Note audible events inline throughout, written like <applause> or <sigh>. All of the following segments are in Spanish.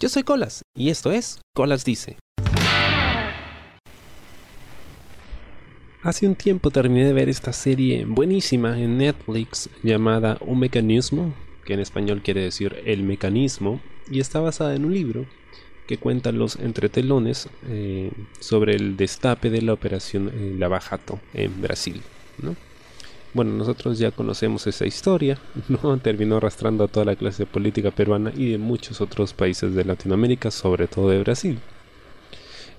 Yo soy Colas y esto es Colas Dice. Hace un tiempo terminé de ver esta serie buenísima en Netflix llamada Un Mecanismo, que en español quiere decir El Mecanismo, y está basada en un libro que cuenta los entretelones eh, sobre el destape de la operación eh, Lavajato en Brasil. Bueno, nosotros ya conocemos esa historia, <laughs> ¿no? Terminó arrastrando a toda la clase política peruana y de muchos otros países de Latinoamérica, sobre todo de Brasil.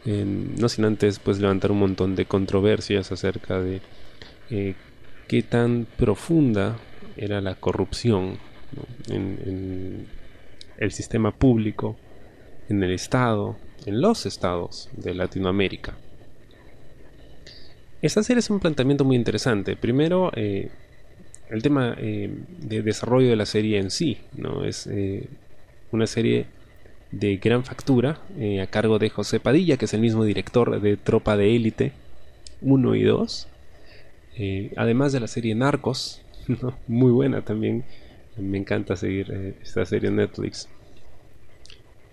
no sin antes pues levantar un montón de controversias acerca de eh, qué tan profunda era la corrupción en el sistema público, en el Estado, en los estados de Latinoamérica. Esta serie es un planteamiento muy interesante. Primero, eh, el tema eh, de desarrollo de la serie en sí, ¿no? Es eh, una serie de gran factura a cargo de José Padilla, que es el mismo director de Tropa de Élite 1 y 2. además de la serie Narcos, <laughs> muy buena también. Me encanta seguir esta serie en Netflix.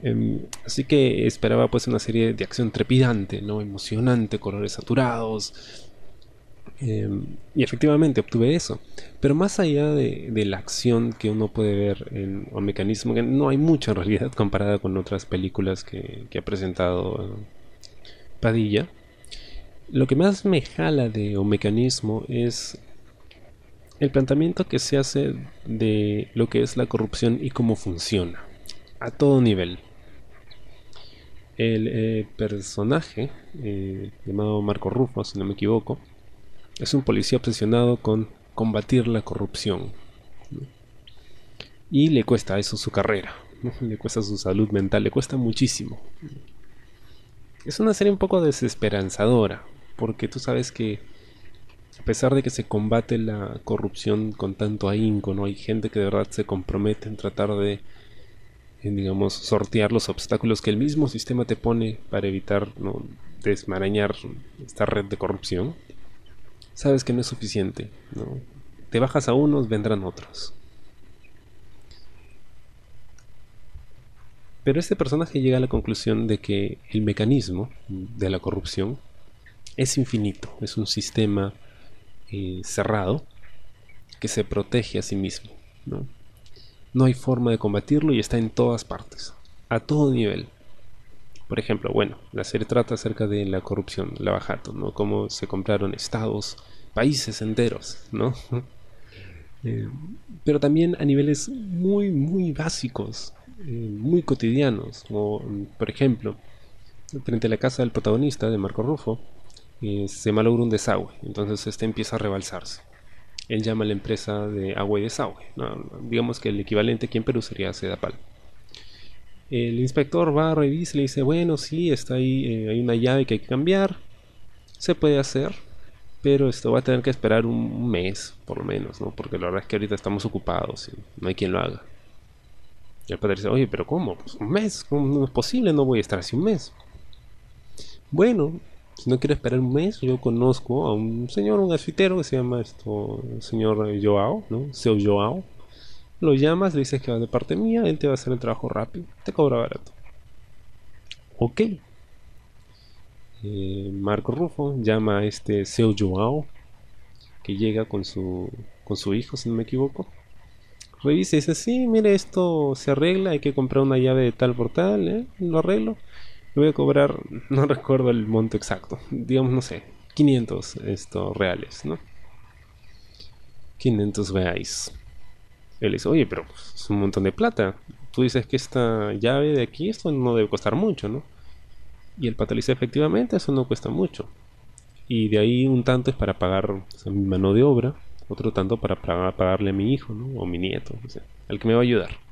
Em, así que esperaba pues una serie de acción trepidante, ¿no? Emocionante, colores saturados. Em, y efectivamente obtuve eso. Pero más allá de, la acción que uno puede ver en un mecanismo, que no hay mucho en realidad <laughs> comparada con otras películas que, ha presentado Padilla, lo que más me jala de un mecanismo es el planteamiento que se hace de lo que es la corrupción y cómo funciona a todo nivel. El eh, personaje, eh, llamado Marco Rufo, si no me equivoco, es un policía obsesionado con combatir la corrupción. Y le cuesta eso su carrera, <laughs> le cuesta su salud mental, le cuesta muchísimo. Es una serie un poco desesperanzadora, porque tú sabes que a pesar de que se combate la corrupción con tanto ahínco, ¿no? hay gente que de verdad se compromete en tratar de digamos, sortear los obstáculos que el mismo sistema te pone para evitar desmarañar esta red de corrupción, sabes que no es suficiente. ¿no? Te bajas a unos, vendrán otros. Pero este personaje llega a la conclusión de que el mecanismo de la corrupción es infinito, es un sistema eh, cerrado que se protege a sí mismo. No hay forma de combatirlo y está en todas partes, a todo nivel. Por ejemplo, bueno, la serie trata acerca de la corrupción, la bajato, ¿no? Cómo se compraron estados, países enteros, ¿no? <laughs> Eh, pero también a niveles muy, muy básicos, eh, muy cotidianos. Por ejemplo, frente a la casa del protagonista, de Marco Rufo, eh, se malogra un desagüe, entonces este empieza a rebalsarse él llama a la empresa de agua y desagüe. digamos que el equivalente aquí en Perú sería Sedapal. El inspector va, revisa y le dice, bueno, sí, está ahí, eh, hay una llave que hay que cambiar. Se puede hacer, pero esto va a tener que esperar un mes, por lo menos, ¿no? Porque la verdad es que ahorita estamos ocupados y no hay quien lo haga. Y el padre dice, oye, pero ¿cómo? Pues un mes, ¿cómo no es posible? No voy a estar así un mes. Bueno, si no quiere esperar un mes, yo conozco a un señor, un gasfitero que se llama esto, señor Joao, ¿no? Seo Joao. Lo llamas, le dices que va de parte mía, él te va a hacer el trabajo rápido, te cobra barato. Ok. Eh, Marco Rufo llama a este Seo Joao, que llega con su, con su hijo, si no me equivoco. Revisa y dice, sí, mire, esto se arregla, hay que comprar una llave de tal por tal, ¿eh? lo arreglo voy a cobrar, <laughs> no recuerdo el monto exacto, digamos, no sé, 500 estos reales, ¿no? 500 reais. Él dice, oye, pero es un montón de plata. Tú dices que esta llave de aquí, esto no debe costar mucho, ¿no? Y el pata le dice, efectivamente, eso no cuesta mucho. Y de ahí un tanto es para pagar mi mano de obra, otro tanto para pagarle a mi hijo, ¿no? O mi nieto, o sea, al que me va a ayudar.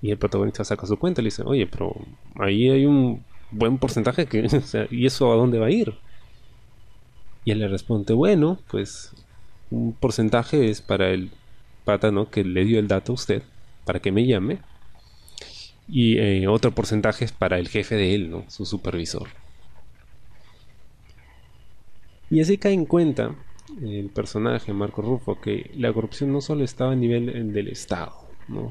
Y el protagonista saca su cuenta y le dice, oye, pero ahí hay un buen porcentaje que, <laughs> ¿y eso a dónde va a ir? Y él le responde, bueno, pues un porcentaje es para el pata, Que le dio el dato a usted, para que me llame. Y eh, otro porcentaje es para el jefe de él, ¿no? Su supervisor. Y así cae en cuenta el personaje, Marco Rufo, que la corrupción no solo estaba a nivel del Estado, ¿no?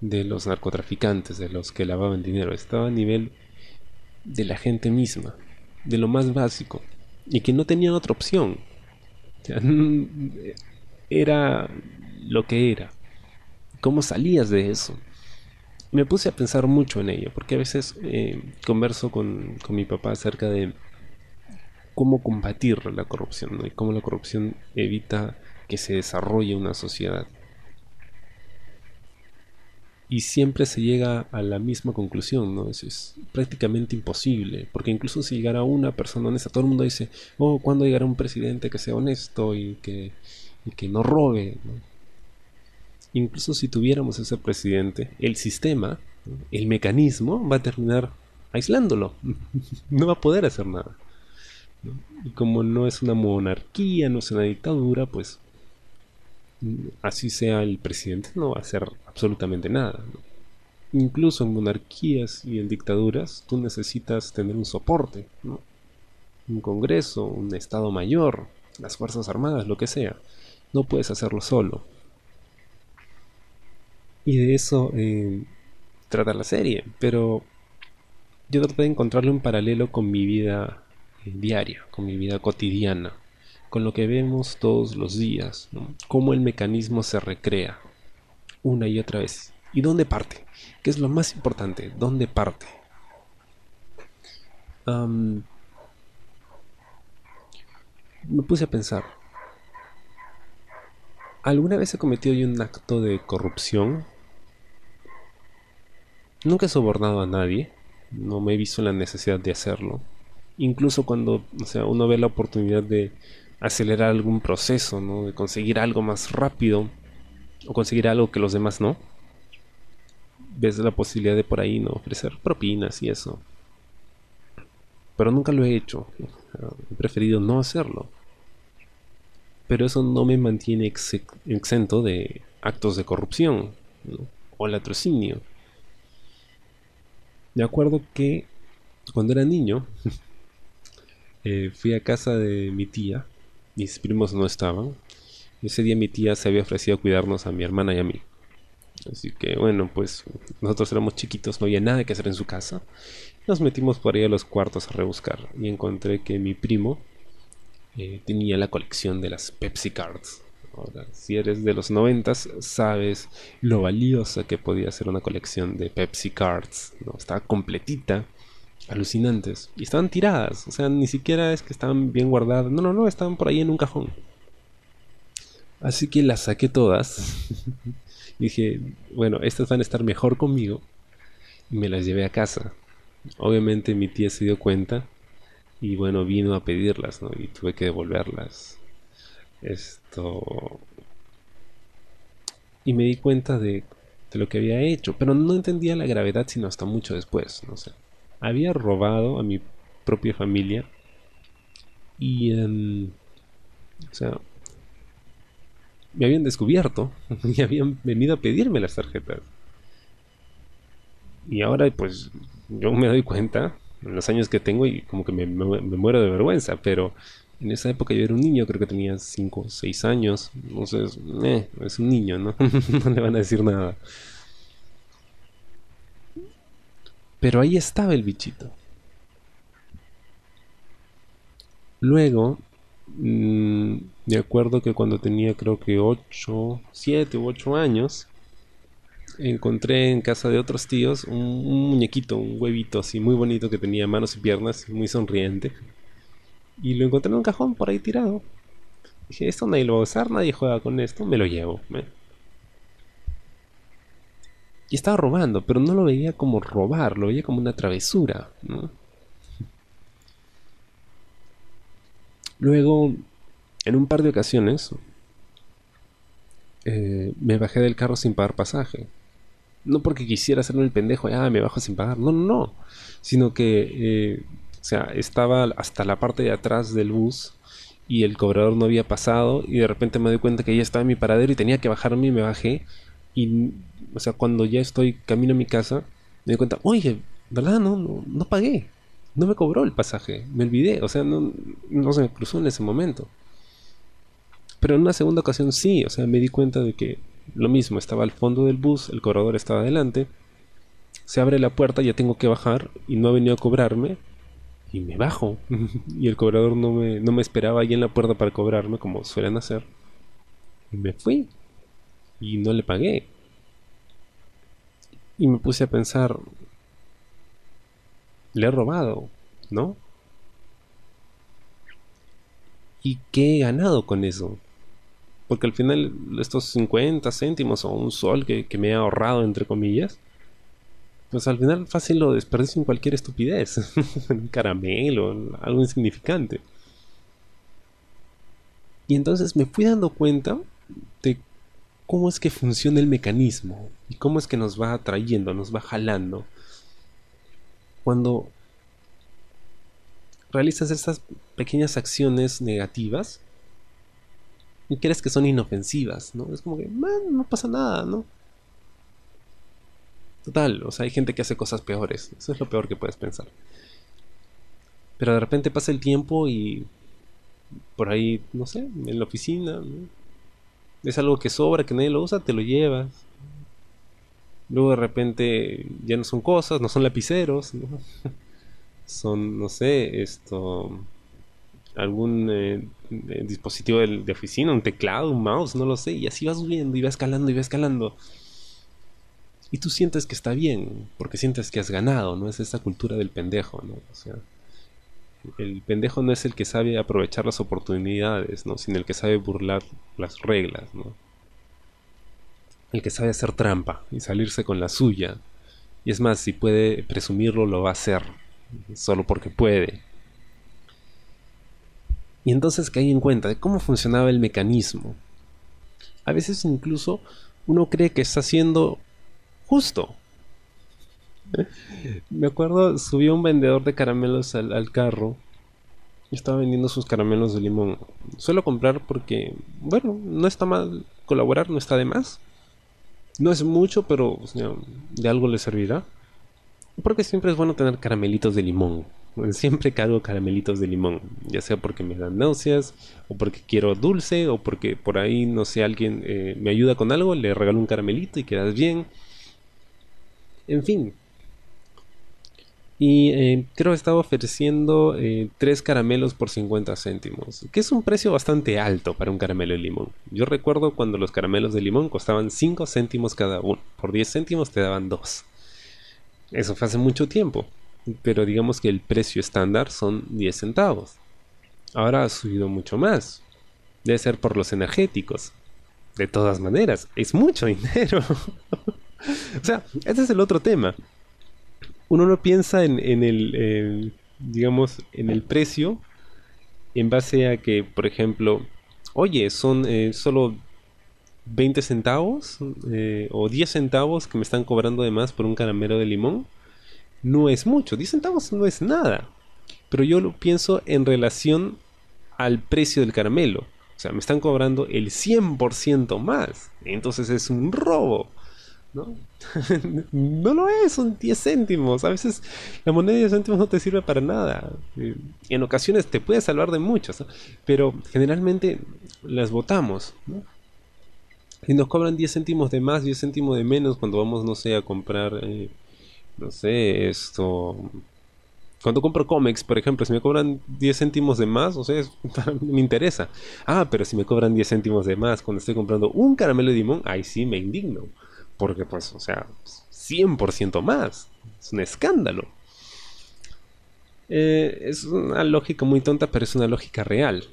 Los narcotraficantes, de los que lavaban dinero, estaba a nivel de la gente misma, de lo más básico, y que no tenían otra opción. era lo que era. ¿Cómo salías de eso? Me puse a pensar mucho en ello, porque a veces eh, converso con, con, mi papá acerca de cómo combatir la corrupción y cómo la corrupción evita que se desarrolle una sociedad y siempre se llega a la misma conclusión, ¿no? Es, prácticamente imposible, porque incluso si llegara una persona honesta, todo el mundo dice, oh, ¿cuándo llegará un presidente que sea honesto y que, que no robe? Incluso si tuviéramos ese presidente, el sistema, el mecanismo va a terminar aislándolo, <laughs> no va a poder hacer nada. Y como no es una monarquía, no es una dictadura, pues así sea el presidente, no va a hacer absolutamente nada. Incluso en monarquías y en dictaduras, tú necesitas tener un soporte, un congreso, un estado mayor, las fuerzas armadas, lo que sea. No puedes hacerlo solo. Y de eso eh, trata la serie, pero yo traté de encontrarle un paralelo con mi vida eh, diaria, con mi vida cotidiana con lo que vemos todos los días, cómo el mecanismo se recrea una y otra vez. ¿Y dónde parte? ¿Qué es lo más importante? ¿Dónde parte? me puse a pensar. ¿Alguna vez he cometido yo un acto de corrupción? Nunca he sobornado a nadie. No me he visto la necesidad de hacerlo. Incluso cuando o sea, uno ve la oportunidad de acelerar algún proceso, ¿no? De conseguir algo más rápido o conseguir algo que los demás no. Ves la posibilidad de por ahí, ¿no? Ofrecer propinas y eso. Pero nunca lo he hecho. He preferido no hacerlo. Pero eso no me mantiene exento de actos de corrupción o latrocinio. De acuerdo que cuando era niño <laughs> eh, fui a casa de mi tía mis primos no estaban. Ese día mi tía se había ofrecido a cuidarnos a mi hermana y a mí. Así que bueno, pues nosotros éramos chiquitos, no había nada que hacer en su casa. Nos metimos por ahí a los cuartos a rebuscar y encontré que mi primo eh, tenía la colección de las Pepsi Cards. Ahora, si eres de los noventas, sabes lo valiosa que podía ser una colección de Pepsi Cards. ¿no? Estaba completita alucinantes. Y estaban tiradas. O sea, ni siquiera es que estaban bien guardadas. No, no, no, estaban por ahí en un cajón. Así que las saqué todas. <laughs> dije, bueno, estas van a estar mejor conmigo. Y me las llevé a casa. Obviamente mi tía se dio cuenta. Y bueno, vino a pedirlas. Y tuve que devolverlas. Esto... Y me di cuenta de, de lo que había hecho. Pero no entendía la gravedad sino hasta mucho después. No sé había robado a mi propia familia y em, o sea me habían descubierto <laughs> y habían venido a pedirme las tarjetas. Y ahora pues yo me doy cuenta en los años que tengo y como que me, muero de vergüenza pero en esa época yo era un niño creo que tenía 5 o 6 años entonces eh, es un niño no <laughs> no le van a decir nada Pero ahí estaba el bichito. Luego, mm, me acuerdo que cuando tenía creo que 8, 7 u 8 años, encontré en casa de otros tíos un, muñequito, un huevito así muy bonito que tenía manos y piernas, muy sonriente. Y lo encontré en un cajón por ahí tirado. Dije, esto nadie lo va a usar, nadie juega con esto, me lo llevo. Y estaba robando, pero no lo veía como robar, lo veía como una travesura. Luego, en un par de ocasiones, eh, me bajé del carro sin pagar pasaje. No porque quisiera hacerme el pendejo, ah, me bajo sin pagar. No, no, no. Sino que, eh, o sea, estaba hasta la parte de atrás del bus y el cobrador no había pasado y de repente me doy cuenta que ya estaba en mi paradero y tenía que bajarme y me bajé y, o sea, cuando ya estoy camino a mi casa, me doy cuenta, oye, ¿verdad? No, no, no pagué. No me cobró el pasaje. Me olvidé. O sea, no, no se me cruzó en ese momento. Pero en una segunda ocasión sí. O sea, me di cuenta de que lo mismo, estaba al fondo del bus, el cobrador estaba adelante. Se abre la puerta, ya tengo que bajar y no ha venido a cobrarme. Y me bajo. <laughs> y el cobrador no me, no me esperaba ahí en la puerta para cobrarme, como suelen hacer. Y me fui. Y no le pagué. Y me puse a pensar, le he robado, ¿no? ¿Y qué he ganado con eso? Porque al final estos 50 céntimos o un sol que, me he ahorrado, entre comillas, pues al final fácil lo desperdicio en cualquier estupidez. <laughs> un caramelo, algo insignificante. Y entonces me fui dando cuenta de cómo es que funciona el mecanismo y cómo es que nos va atrayendo, nos va jalando. Cuando realizas estas pequeñas acciones negativas y crees que son inofensivas, ¿no? Es como que, man, no pasa nada, ¿no? Total, o sea, hay gente que hace cosas peores. Eso es lo peor que puedes pensar. Pero de repente pasa el tiempo y por ahí, no sé, en la oficina, ¿no? Es algo que sobra, que nadie lo usa, te lo llevas. Luego de repente ya no son cosas, no son lapiceros, ¿no? <laughs> son, no sé, esto, algún eh, eh, dispositivo de, de, oficina, un teclado, un mouse, no lo sé, y así vas subiendo y vas escalando y vas escalando. Y tú sientes que está bien, porque sientes que has ganado, ¿no? Es esa cultura del pendejo, ¿no? O sea, el pendejo no es el que sabe aprovechar las oportunidades, ¿no? Sino el que sabe burlar las reglas, ¿no? El que sabe hacer trampa y salirse con la suya. Y es más, si puede presumirlo, lo va a hacer. Solo porque puede. Y entonces caí en cuenta de cómo funcionaba el mecanismo. A veces incluso uno cree que está siendo justo. Me acuerdo, subió un vendedor de caramelos al, carro y estaba vendiendo sus caramelos de limón. Suelo comprar porque, bueno, no está mal colaborar, no está de más. No es mucho, pero de algo le servirá. Porque siempre es bueno tener caramelitos de limón. <laughs> Siempre cargo caramelitos de limón, ya sea porque me dan náuseas, o porque quiero dulce, o porque por ahí, no sé, alguien eh, me ayuda con algo, le regalo un caramelito y quedas bien. En fin, y eh, creo que estaba ofreciendo eh, 3 caramelos por 50 céntimos, que es un precio bastante alto para un caramelo de limón. Yo recuerdo cuando los caramelos de limón costaban 5 céntimos cada uno, por 10 céntimos te daban 2. Eso fue hace mucho tiempo, pero digamos que el precio estándar son 10 centavos. Ahora ha subido mucho más. Debe ser por los energéticos. De todas maneras, es mucho <laughs> dinero. o sea, ese es el otro tema uno no piensa en, el, digamos, en el precio en base a que, por ejemplo, oye, son eh, solo 20 centavos eh, o 10 centavos que me están cobrando de más por un caramelo de limón. No es mucho, 10 centavos no es nada. Pero yo lo pienso en relación al precio del caramelo. O sea, me están cobrando el 100% más. Entonces es un robo. ¿No? <laughs> no lo es, son 10 céntimos. A veces la moneda de 10 céntimos no te sirve para nada. Eh, en ocasiones te puede salvar de muchos, pero generalmente las votamos. Y nos cobran 10 céntimos de más, 10 céntimos de menos cuando vamos, no sé, a comprar, eh, no sé, esto... Cuando compro cómics, por ejemplo, si me cobran 10 céntimos de más, o sea, <laughs> me interesa. Ah, pero si me cobran 10 céntimos de más cuando estoy comprando un caramelo de limón, ahí sí me indigno. Porque pues, o sea, 100% más. Es un escándalo. Eh, es una lógica muy tonta, pero es una lógica real.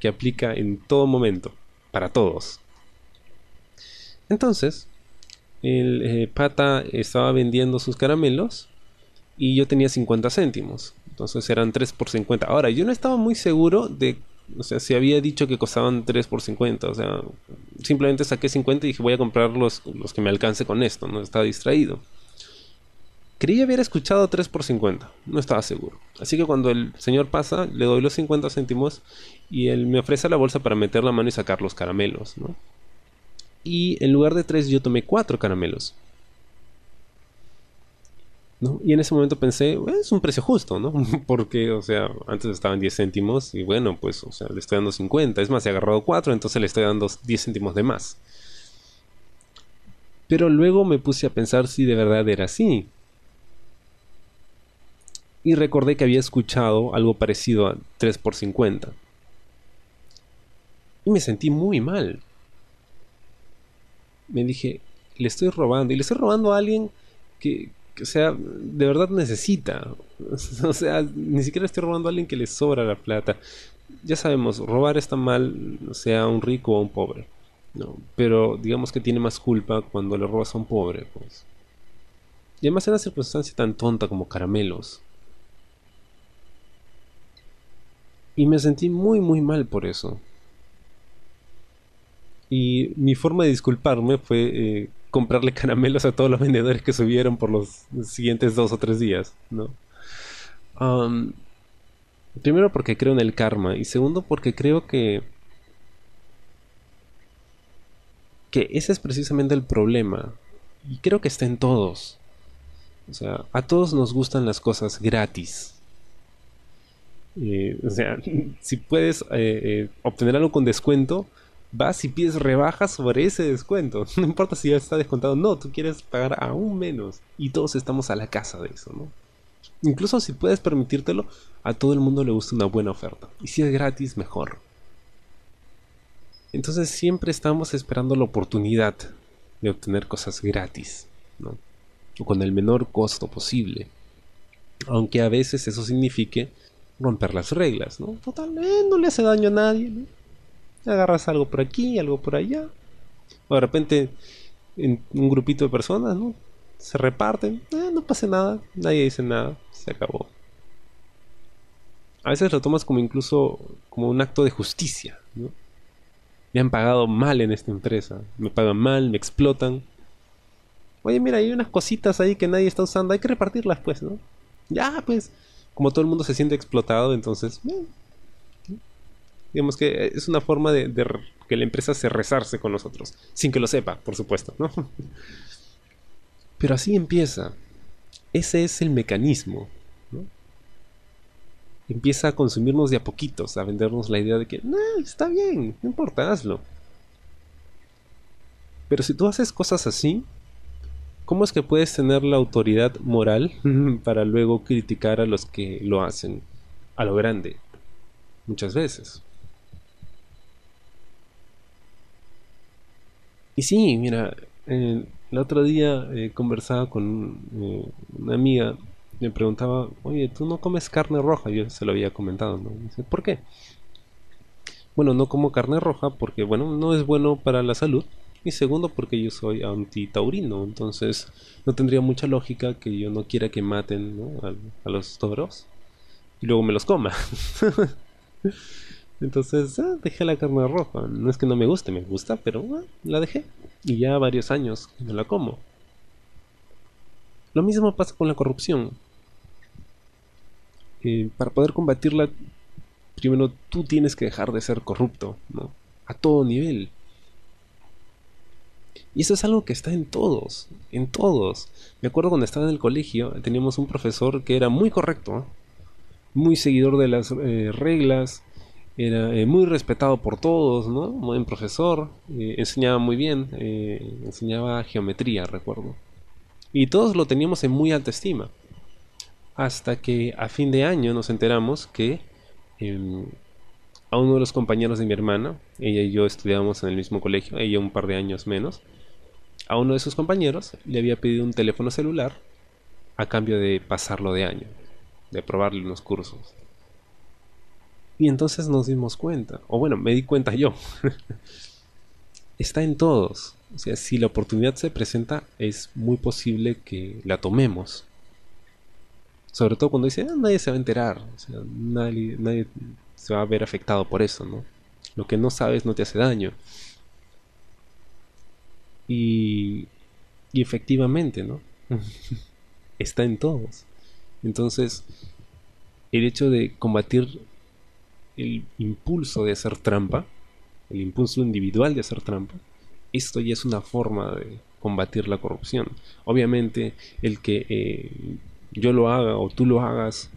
Que aplica en todo momento. Para todos. Entonces, el eh, pata estaba vendiendo sus caramelos y yo tenía 50 céntimos. Entonces eran 3 por 50. Ahora, yo no estaba muy seguro de o sea, si había dicho que costaban 3 por 50, o sea, simplemente saqué 50 y dije voy a comprar los, los que me alcance con esto, no estaba distraído. Creí haber escuchado 3 por 50, no estaba seguro. Así que cuando el señor pasa, le doy los 50 céntimos y él me ofrece la bolsa para meter la mano y sacar los caramelos, ¿no? Y en lugar de 3 yo tomé 4 caramelos. Y en ese momento pensé, es un precio justo, ¿no? <laughs> Porque, o sea, antes estaban 10 céntimos y bueno, pues, o sea, le estoy dando 50. Es más, he agarrado 4, entonces le estoy dando 10 céntimos de más. Pero luego me puse a pensar si de verdad era así. Y recordé que había escuchado algo parecido a 3 por 50. Y me sentí muy mal. Me dije, le estoy robando. Y le estoy robando a alguien que, o sea, de verdad necesita. <laughs> O sea, ni siquiera estoy robando a alguien que le sobra la plata. Ya sabemos, robar está mal, sea un rico o un pobre. No, pero digamos que tiene más culpa cuando le robas a un pobre, pues. Y además en una circunstancia tan tonta como caramelos. Y me sentí muy muy mal por eso. Y mi forma de disculparme fue eh, comprarle caramelos a todos los vendedores que subieron por los siguientes dos o tres días, ¿no? primero porque creo en el karma y segundo porque creo que que ese es precisamente el problema y creo que está en todos. O sea, a todos nos gustan las cosas gratis. Eh, o sea, <laughs> si puedes eh, eh, obtener algo con descuento, vas y pides rebajas sobre ese descuento. <laughs> No importa si ya está descontado, no, tú quieres pagar aún menos. Y todos estamos a la casa de eso, ¿no? Incluso si puedes permitírtelo, a todo el mundo le gusta una buena oferta. Y si es gratis, mejor. Entonces siempre estamos esperando la oportunidad de obtener cosas gratis, ¿no? O con el menor costo posible. Aunque a veces eso signifique romper las reglas, ¿no? Total, no le hace daño a nadie, ¿no? Agarras algo por aquí, algo por allá. O de repente en un grupito de personas, ¿no? Se reparten, eh, no pasa nada, nadie dice nada, se acabó. A veces lo tomas como incluso como un acto de justicia, ¿no? Me han pagado mal en esta empresa, me pagan mal, me explotan. Oye, mira, hay unas cositas ahí que nadie está usando, hay que repartirlas pues, ¿no? Ya, pues, como todo el mundo se siente explotado, entonces, eh, Digamos que es una forma de, que la empresa se rezarse con nosotros, sin que lo sepa, por supuesto, ¿no? <laughs> Pero así empieza. Ese es el mecanismo. Empieza a consumirnos de a poquitos, a vendernos la idea de que, no, está bien, no importa, hazlo. Pero si tú haces cosas así, ¿cómo es que puedes tener la autoridad moral <laughs> para luego criticar a los que lo hacen a lo grande? Muchas veces. Y sí, mira, el otro día eh, conversaba con eh, una amiga, me preguntaba, oye, ¿tú no comes carne roja? Yo se lo había comentado, ¿no? Dice, ¿por qué? Bueno, no como carne roja porque, bueno, no es bueno para la salud. Y segundo, porque yo soy antitaurino, entonces no tendría mucha lógica que yo no quiera que maten a los toros y luego me los coma. <laughs> Entonces, ah, dejé la carne roja. No es que no me guste, me gusta, pero ah, la dejé. Y ya varios años no la como. Lo mismo pasa con la corrupción. Eh, para poder combatirla, primero tú tienes que dejar de ser corrupto, ¿no? A todo nivel. Y eso es algo que está en todos, en todos. Me acuerdo cuando estaba en el colegio, teníamos un profesor que era muy correcto, muy seguidor de las eh, reglas, era eh, muy respetado por todos, ¿no? Buen profesor, eh, enseñaba muy bien, eh, enseñaba geometría, recuerdo. Y todos lo teníamos en muy alta estima. Hasta que a fin de año nos enteramos que em, a uno de los compañeros de mi hermana, ella y yo estudiábamos en el mismo colegio, ella un par de años menos, a uno de sus compañeros le había pedido un teléfono celular a cambio de pasarlo de año, de probarle unos cursos. Y entonces nos dimos cuenta, o bueno, me di cuenta yo. <laughs> Está en todos. O sea, si la oportunidad se presenta, es muy posible que la tomemos. Sobre todo cuando dice, ah, nadie se va a enterar. O sea, nadie, nadie se va a ver afectado por eso, ¿no? Lo que no sabes no te hace daño. Y, y efectivamente, ¿no? <laughs> Está en todos. Entonces, el hecho de combatir el impulso de hacer trampa, el impulso individual de hacer trampa, esto ya es una forma de combatir la corrupción. Obviamente, el que eh, yo lo haga o tú lo hagas,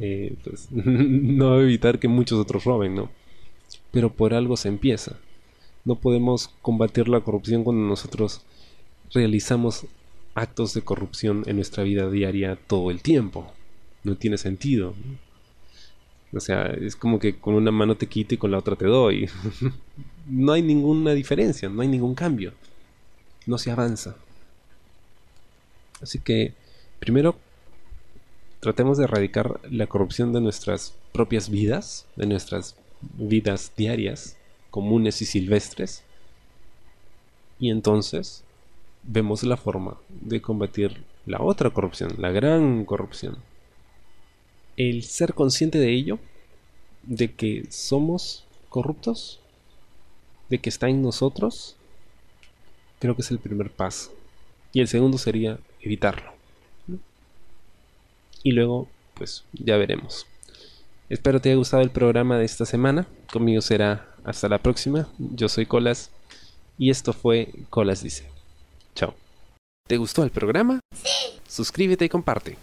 eh, pues, <laughs> no va a evitar que muchos otros roben, ¿no? Pero por algo se empieza. No podemos combatir la corrupción cuando nosotros realizamos actos de corrupción en nuestra vida diaria todo el tiempo. No tiene sentido. O sea, es como que con una mano te quito y con la otra te doy. <laughs> no hay ninguna diferencia, no hay ningún cambio. No se avanza. Así que, primero, tratemos de erradicar la corrupción de nuestras propias vidas, de nuestras vidas diarias, comunes y silvestres. Y entonces vemos la forma de combatir la otra corrupción, la gran corrupción. El ser consciente de ello, de que somos corruptos, de que está en nosotros, creo que es el primer paso. Y el segundo sería evitarlo. Y luego, pues ya veremos. Espero te haya gustado el programa de esta semana. Conmigo será hasta la próxima. Yo soy Colas y esto fue Colas Dice. Chao. ¿Te gustó el programa? Sí. Suscríbete y comparte.